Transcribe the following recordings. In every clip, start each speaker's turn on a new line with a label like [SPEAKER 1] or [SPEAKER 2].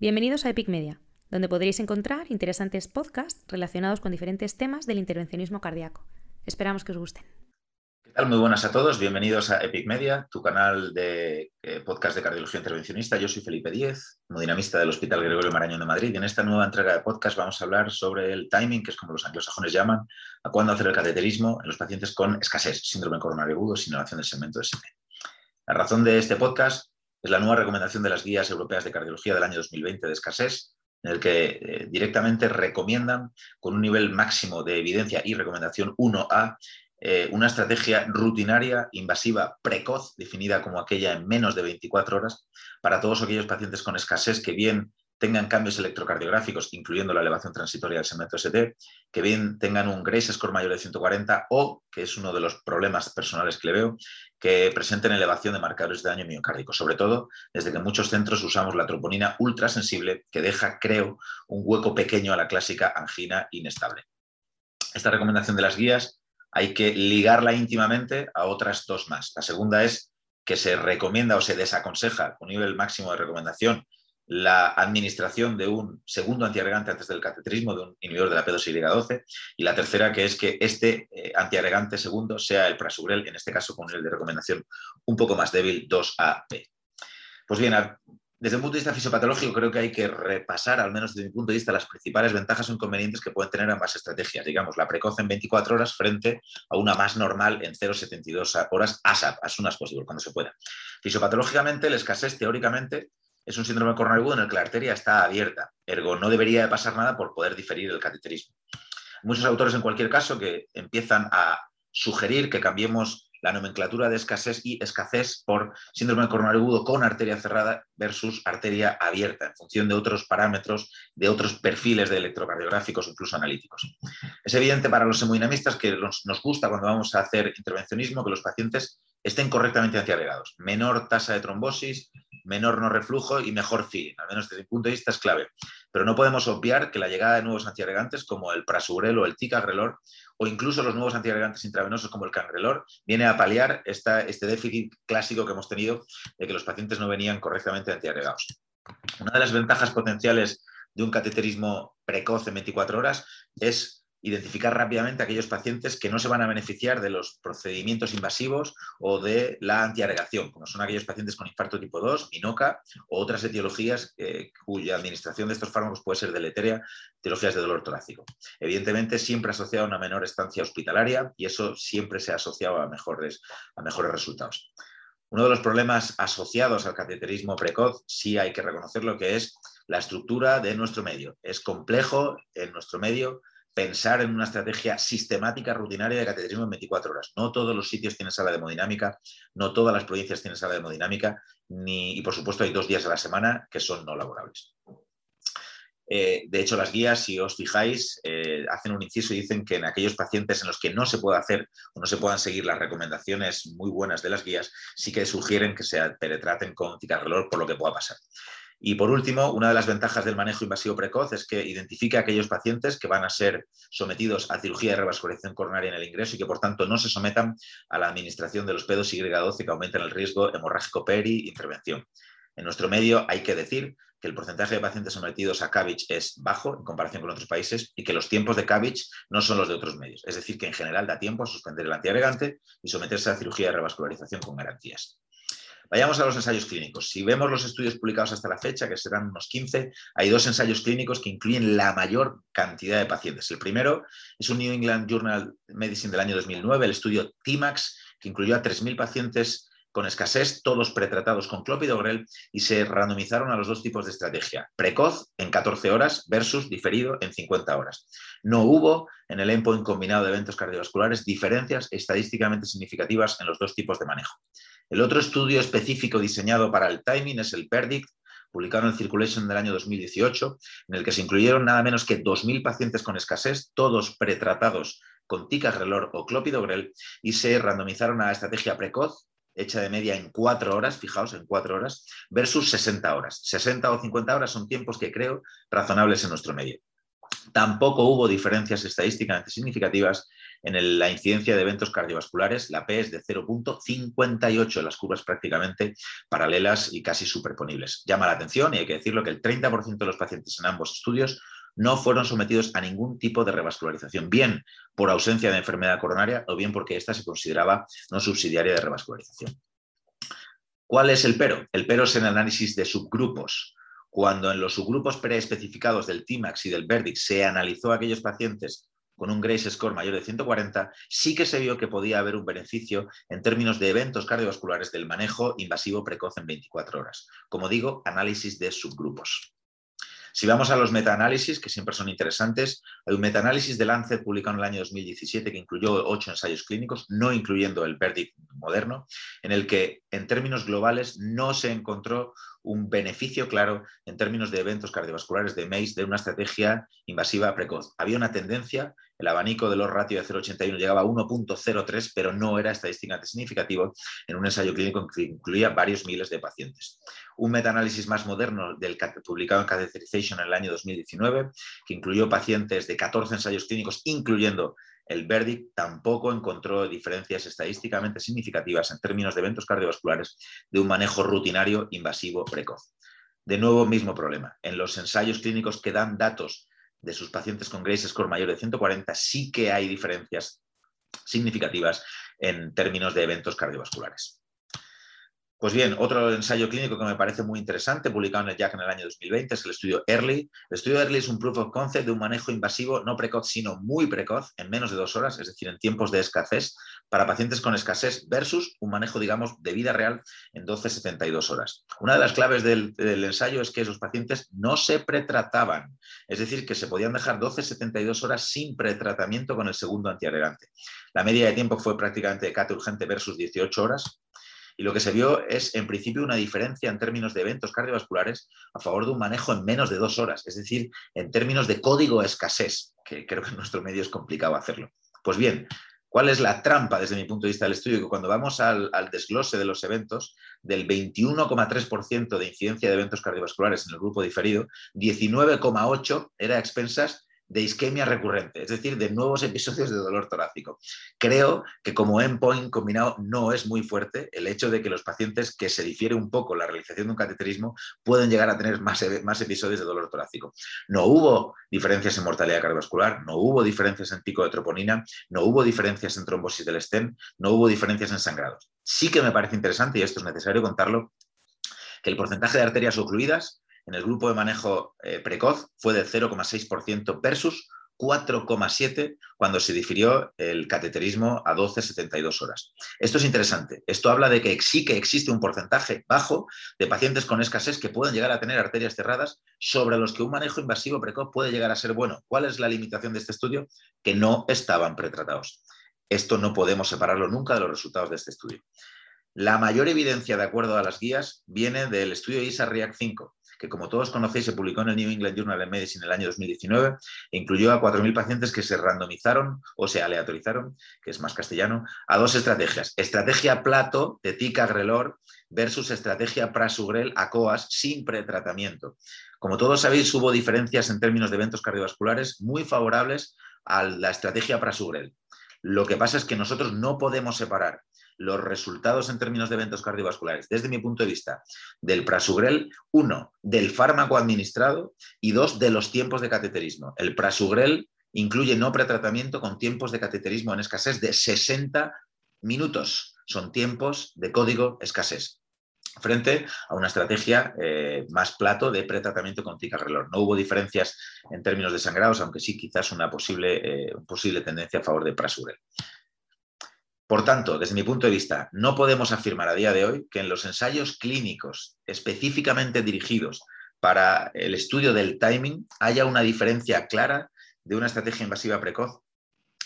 [SPEAKER 1] Bienvenidos a Epic Media, donde podréis encontrar interesantes podcasts relacionados con diferentes temas del intervencionismo cardíaco. Esperamos que os gusten.
[SPEAKER 2] ¿Qué tal? Muy buenas a todos. Bienvenidos a Epic Media, tu canal de eh, podcast de cardiología intervencionista. Yo soy Felipe Díez, hemodinamista del Hospital Gregorio Marañón de Madrid. Y en esta nueva entrega de podcast vamos a hablar sobre el timing, que es como los anglosajones llaman, a cuándo hacer el cateterismo en los pacientes con escasez, síndrome coronario agudo, sin del segmento de ST. La razón de este podcast es la nueva recomendación de las guías europeas de cardiología del año 2020 de escasez, en el que eh, directamente recomiendan, con un nivel máximo de evidencia y recomendación 1A, eh, una estrategia rutinaria, invasiva, precoz, definida como aquella en menos de 24 horas, para todos aquellos pacientes con escasez que bien tengan cambios electrocardiográficos, incluyendo la elevación transitoria del segmento ST, que bien tengan un Grace score mayor de 140 o, que es uno de los problemas personales que le veo, que presenten elevación de marcadores de daño miocárdico, sobre todo desde que en muchos centros usamos la troponina ultrasensible que deja, creo, un hueco pequeño a la clásica angina inestable. Esta recomendación de las guías hay que ligarla íntimamente a otras dos más. La segunda es que se recomienda o se desaconseja un nivel máximo de recomendación la administración de un segundo antiagregante antes del cateterismo, de un inhibidor de la P2Y12, y la tercera que es que este eh, antiagregante segundo sea el prasugrel, en este caso con nivel de recomendación un poco más débil, 2AP. Pues bien, desde un punto de vista fisiopatológico creo que hay que repasar, al menos desde mi punto de vista, las principales ventajas o inconvenientes que pueden tener ambas estrategias, digamos, la precoz en 24 horas frente a una más normal en 0,72 horas ASAP, as soon as cuando se pueda. Fisiopatológicamente, el escasez teóricamente es un síndrome coronario agudo en el que la arteria está abierta, ergo no debería de pasar nada por poder diferir el cateterismo. Muchos autores, en cualquier caso, que empiezan a sugerir que cambiemos la nomenclatura de escasez y escasez por síndrome coronario agudo con arteria cerrada versus arteria abierta, en función de otros parámetros, de otros perfiles de electrocardiográficos, incluso analíticos. Es evidente para los hemodinamistas que nos, gusta cuando vamos a hacer intervencionismo que los pacientes estén correctamente antiagregados. Menor tasa de trombosis, menor no reflujo y mejor feeling, al menos desde mi punto de vista es clave. Pero no podemos obviar que la llegada de nuevos antiagregantes como el prasugrel o el ticagrelor o incluso los nuevos antiagregantes intravenosos como el cangrelor viene a paliar esta, este déficit clásico que hemos tenido de que los pacientes no venían correctamente antiagregados. Una de las ventajas potenciales de un cateterismo precoz en 24 horas es identificar rápidamente aquellos pacientes que no se van a beneficiar de los procedimientos invasivos o de la antiagregación, como son aquellos pacientes con infarto tipo 2, minoca o otras etiologías eh, cuya administración de estos fármacos puede ser deleteria, etiologías de dolor torácico. Evidentemente, siempre asociado a una menor estancia hospitalaria y eso siempre se ha asociado a mejores, a mejores resultados. Uno de los problemas asociados al cateterismo precoz, sí hay que reconocerlo, que es la estructura de nuestro medio. Es complejo en nuestro medio pensar en una estrategia sistemática, rutinaria de cateterismo en 24 horas. No todos los sitios tienen sala de hemodinámica, no todas las provincias tienen sala de hemodinámica, ni, y por supuesto hay dos días a la semana que son no laborables. Eh, de hecho, las guías, si os fijáis, eh, hacen un inciso y dicen que en aquellos pacientes en los que no se puede hacer o no se puedan seguir las recomendaciones muy buenas de las guías, sí que sugieren que se penetraten con ticarrelor por lo que pueda pasar. Y por último, una de las ventajas del manejo invasivo precoz es que identifique a aquellos pacientes que van a ser sometidos a cirugía de revascularización coronaria en el ingreso y que por tanto no se sometan a la administración de los pedos Y12 que aumentan el riesgo hemorrágico peri-intervención. En nuestro medio hay que decir que el porcentaje de pacientes sometidos a CABICH es bajo en comparación con otros países y que los tiempos de CABICH no son los de otros medios. Es decir, que en general da tiempo a suspender el antiagregante y someterse a cirugía de revascularización con garantías. Vayamos a los ensayos clínicos. Si vemos los estudios publicados hasta la fecha, que serán unos 15, hay dos ensayos clínicos que incluyen la mayor cantidad de pacientes. El primero es un New England Journal Medicine del año 2009, el estudio TIMAX, que incluyó a 3.000 pacientes con escasez, todos pretratados con clopidogrel y se randomizaron a los dos tipos de estrategia, precoz en 14 horas versus diferido en 50 horas. No hubo en el endpoint combinado de eventos cardiovasculares diferencias estadísticamente significativas en los dos tipos de manejo. El otro estudio específico diseñado para el timing es el PERDICT, publicado en Circulation del año 2018, en el que se incluyeron nada menos que 2.000 pacientes con escasez, todos pretratados con ticagrelor o clopidogrel, y se randomizaron a estrategia precoz, hecha de media en cuatro horas, fijaos, en cuatro horas, versus 60 horas. 60 o 50 horas son tiempos que creo razonables en nuestro medio. Tampoco hubo diferencias estadísticamente significativas en la incidencia de eventos cardiovasculares, la P es de 0.58, las curvas prácticamente paralelas y casi superponibles. Llama la atención y hay que decirlo que el 30% de los pacientes en ambos estudios no fueron sometidos a ningún tipo de revascularización, bien por ausencia de enfermedad coronaria o bien porque ésta se consideraba no subsidiaria de revascularización. ¿Cuál es el pero? El pero es el análisis de subgrupos. Cuando en los subgrupos preespecificados del TIMAX y del VERDIC se analizó a aquellos pacientes con un Grace score mayor de 140, sí que se vio que podía haber un beneficio en términos de eventos cardiovasculares del manejo invasivo precoz en 24 horas. Como digo, análisis de subgrupos. Si vamos a los metaanálisis, que siempre son interesantes, hay un metaanálisis de Lancet publicado en el año 2017 que incluyó ocho ensayos clínicos, no incluyendo el Verdict moderno, en el que en términos globales no se encontró un beneficio claro en términos de eventos cardiovasculares de MACE de una estrategia invasiva precoz. Había una tendencia, el abanico de los ratios de 0,81 llegaba a 1.03, pero no era estadísticamente significativo en un ensayo clínico que incluía varios miles de pacientes. Un metaanálisis más moderno del, publicado en Catheterization en el año 2019, que incluyó pacientes de 14 ensayos clínicos, incluyendo el verdict tampoco encontró diferencias estadísticamente significativas en términos de eventos cardiovasculares de un manejo rutinario invasivo precoz. De nuevo, mismo problema. En los ensayos clínicos que dan datos de sus pacientes con Grace score mayor de 140, sí que hay diferencias significativas en términos de eventos cardiovasculares. Pues bien, otro ensayo clínico que me parece muy interesante, publicado en el JAC en el año 2020, es el estudio EARLY. El estudio EARLY es un proof of concept de un manejo invasivo no precoz, sino muy precoz, en menos de dos horas, es decir, en tiempos de escasez, para pacientes con escasez versus un manejo, digamos, de vida real en 12-72 horas. Una de las claves del, ensayo es que esos pacientes no se pretrataban, es decir, que se podían dejar 12-72 horas sin pretratamiento con el segundo antiagregante. La media de tiempo fue prácticamente de cate urgente versus 18 horas, y lo que se vio es, en principio, una diferencia en términos de eventos cardiovasculares a favor de un manejo en menos de dos horas, es decir, en términos de código escasez, que creo que en nuestro medio es complicado hacerlo. Pues bien, ¿cuál es la trampa desde mi punto de vista del estudio? Que cuando vamos al, desglose de los eventos, del 21,3% de incidencia de eventos cardiovasculares en el grupo diferido, 19,8% era expensas de isquemia recurrente, es decir, de nuevos episodios de dolor torácico. Creo que como endpoint combinado no es muy fuerte el hecho de que los pacientes que se difiere un poco la realización de un cateterismo pueden llegar a tener más, más episodios de dolor torácico. No hubo diferencias en mortalidad cardiovascular, no hubo diferencias en pico de troponina, no hubo diferencias en trombosis del stem, no hubo diferencias en sangrados. Sí que me parece interesante, y esto es necesario contarlo, que el porcentaje de arterias ocluidas en el grupo de manejo eh, precoz fue del 0,6% versus 4,7 cuando se difirió el cateterismo a 12-72 horas. Esto es interesante. Esto habla de que sí que existe un porcentaje bajo de pacientes con escasez que pueden llegar a tener arterias cerradas sobre los que un manejo invasivo precoz puede llegar a ser bueno. ¿Cuál es la limitación de este estudio? Que no estaban pretratados. Esto no podemos separarlo nunca de los resultados de este estudio. La mayor evidencia, de acuerdo a las guías, viene del estudio ISA-REACT 5, que como todos conocéis se publicó en el New England Journal of Medicine en el año 2019 e incluyó a 4.000 pacientes que se randomizaron o se aleatorizaron, que es más castellano, a dos estrategias. Estrategia Plato de Tica Grelor versus estrategia Prasugrel a COAS sin pretratamiento. Como todos sabéis, hubo diferencias en términos de eventos cardiovasculares muy favorables a la estrategia Prasugrel. Lo que pasa es que nosotros no podemos separar los resultados en términos de eventos cardiovasculares, desde mi punto de vista, del prasugrel, uno, del fármaco administrado y dos, de los tiempos de cateterismo. El prasugrel incluye no pretratamiento con tiempos de cateterismo en escasez de 60 minutos. Son tiempos de código escasez frente a una estrategia eh, más plato de pretratamiento con ticagrelor. No hubo diferencias en términos de sangrados, aunque sí quizás una posible, eh, posible tendencia a favor de prasugrel. Por tanto, desde mi punto de vista, no podemos afirmar a día de hoy que en los ensayos clínicos específicamente dirigidos para el estudio del timing haya una diferencia clara de una estrategia invasiva precoz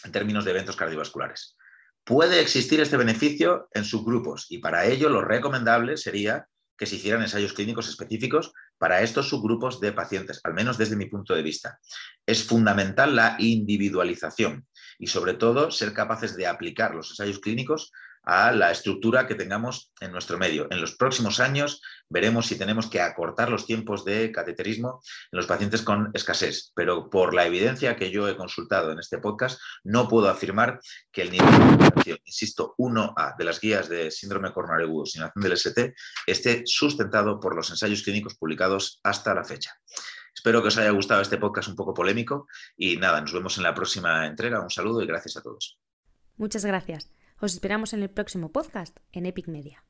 [SPEAKER 2] en términos de eventos cardiovasculares. Puede existir este beneficio en subgrupos y para ello lo recomendable sería que se hicieran ensayos clínicos específicos para estos subgrupos de pacientes, al menos desde mi punto de vista. Es fundamental la individualización y sobre todo ser capaces de aplicar los ensayos clínicos a la estructura que tengamos en nuestro medio. En los próximos años veremos si tenemos que acortar los tiempos de cateterismo en los pacientes con escasez, pero por la evidencia que yo he consultado en este podcast, no puedo afirmar que el nivel de insisto, 1A de las guías de síndrome coronario agudo, simulación del ST, esté sustentado por los ensayos clínicos publicados hasta la fecha. Espero que os haya gustado este podcast un poco polémico y nada, nos vemos en la próxima entrega. Un saludo y gracias a todos.
[SPEAKER 1] Muchas gracias. Os esperamos en el próximo podcast en Epic Media.